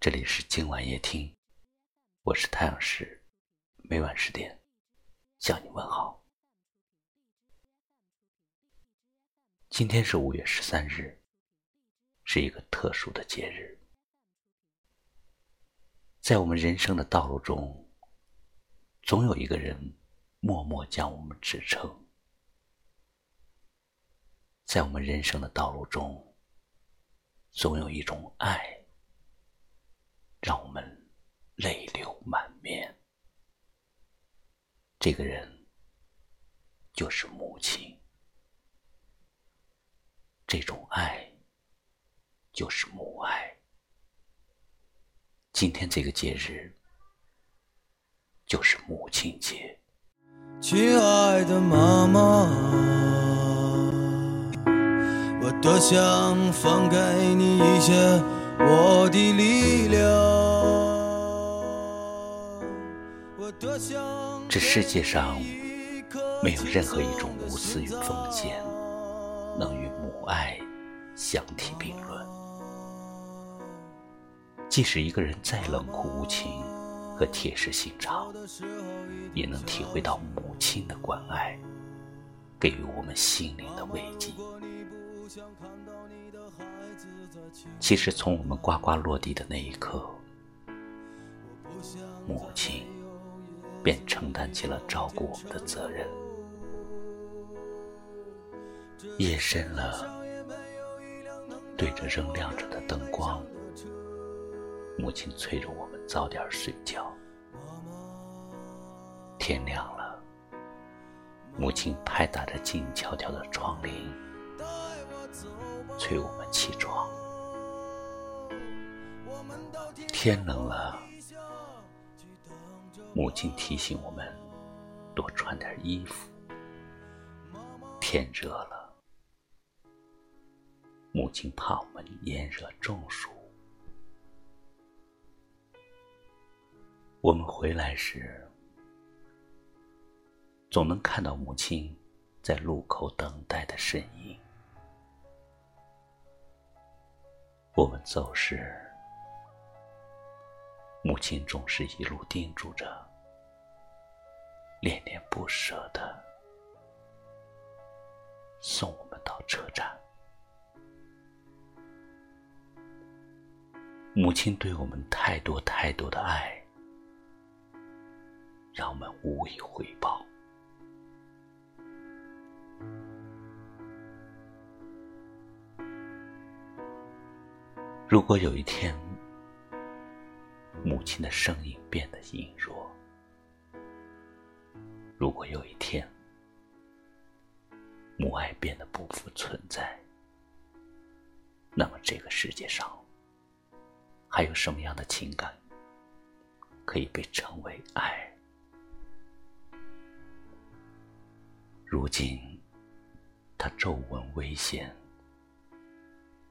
这里是今晚夜听，我是太阳石，每晚十点向你问好。今天是五月十三日，是一个特殊的节日。在我们人生的道路中，总有一个人默默将我们支撑。在我们人生的道路中，总有一种爱。让我们泪流满面。这个人就是母亲，这种爱就是母爱。今天这个节日就是母亲节。亲爱的妈妈，我多想放给你一些。我的力量。这世界上没有任何一种无私与奉献能与母爱相提并论。即使一个人再冷酷无情和铁石心肠，也能体会到母亲的关爱，给予我们心灵的慰藉。其实，从我们呱呱落地的那一刻，母亲便承担起了照顾我们的责任。夜深了，对着仍亮着的灯光，母亲催着我们早点睡觉。天亮了，母亲拍打着静悄悄的窗棂，催我们起床。天冷了，母亲提醒我们多穿点衣服。天热了，母亲怕我们炎热中暑。我们回来时，总能看到母亲在路口等待的身影。我们走时。母亲总是一路叮嘱着，恋恋不舍的送我们到车站。母亲对我们太多太多的爱，让我们无以回报。如果有一天，母亲的声音变得音弱。如果有一天，母爱变得不复存在，那么这个世界上还有什么样的情感可以被称为爱？如今，他皱纹微现，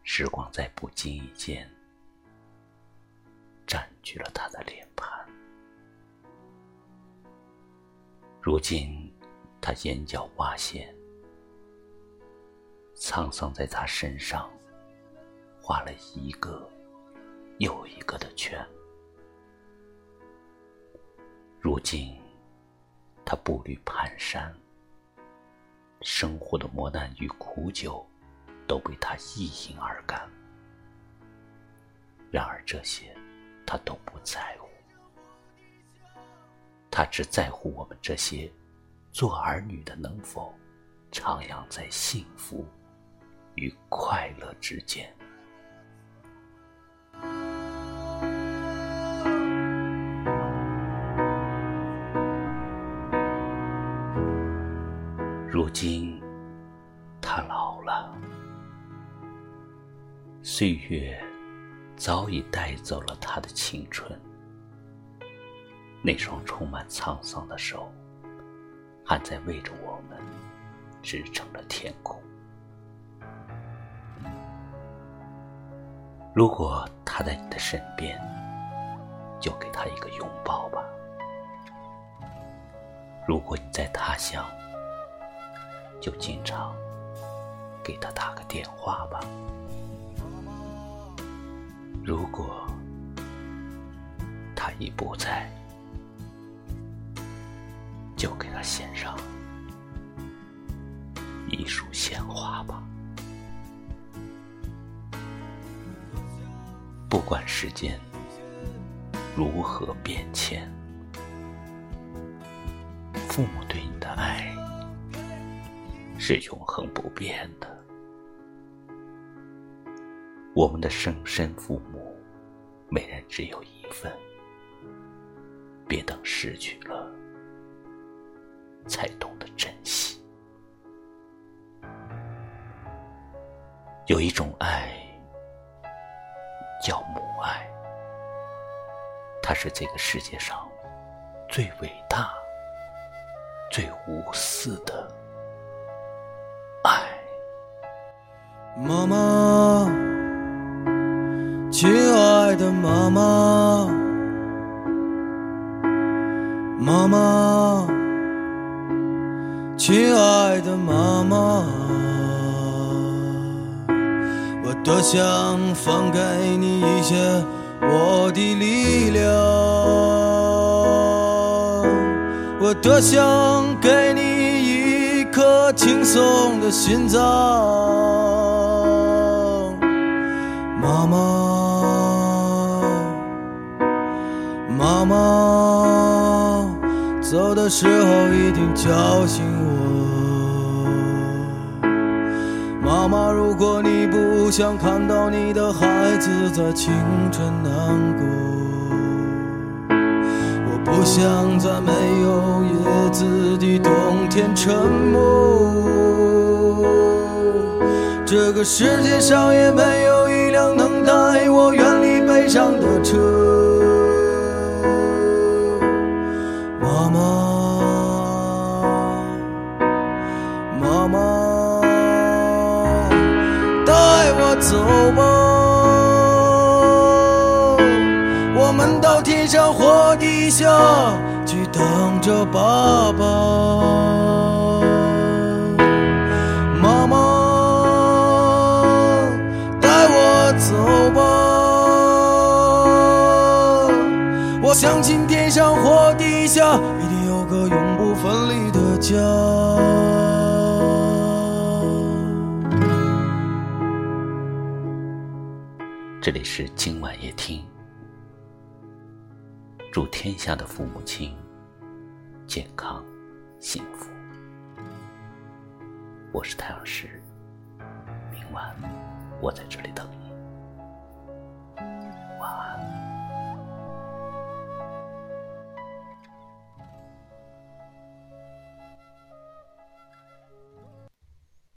时光在不经意间。占据了他的脸庞。如今，他眼角挖陷，沧桑在他身上画了一个又一个的圈。如今，他步履蹒跚，生活的磨难与苦酒都被他一饮而干。然而，这些。他都不在乎，他只在乎我们这些做儿女的能否徜徉在幸福与快乐之间。如今，他老了，岁月。早已带走了他的青春，那双充满沧桑的手，还在为着我们支撑着天空。如果他在你的身边，就给他一个拥抱吧；如果你在他乡，就经常给他打个电话吧。如果他已不在，就给他献上一束鲜花吧。不管时间如何变迁，父母对你的爱是永恒不变的。我们的生身父母，每人只有一份，别等失去了，才懂得珍惜。有一种爱，叫母爱，它是这个世界上最伟大、最无私的爱。妈妈。亲爱的妈妈，亲爱的妈妈，我多想放给你一些我的力量，我多想给你一颗轻松的心脏，妈妈。妈妈走的时候一定叫醒如果你不想看到你的孩子在清晨难过，我不想在没有叶子的冬天沉默。这个世界上也没有一辆能带我远离悲伤的车。妈妈，妈妈走吧，我们到天上或地下去等着爸爸。妈妈，带我走吧，我相信天上或地下一定有个永不分离的家。这里是今晚夜听，祝天下的父母亲健康幸福。我是太阳石，明晚我在这里等你。